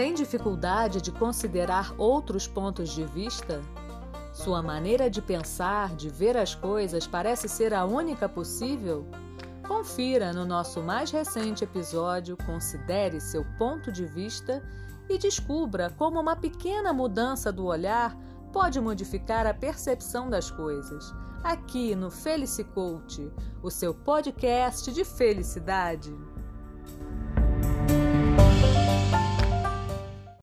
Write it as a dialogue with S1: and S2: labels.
S1: Tem dificuldade de considerar outros pontos de vista? Sua maneira de pensar, de ver as coisas parece ser a única possível? Confira no nosso mais recente episódio Considere seu ponto de vista e descubra como uma pequena mudança do olhar pode modificar a percepção das coisas. Aqui no Felice Coach, o seu podcast de felicidade.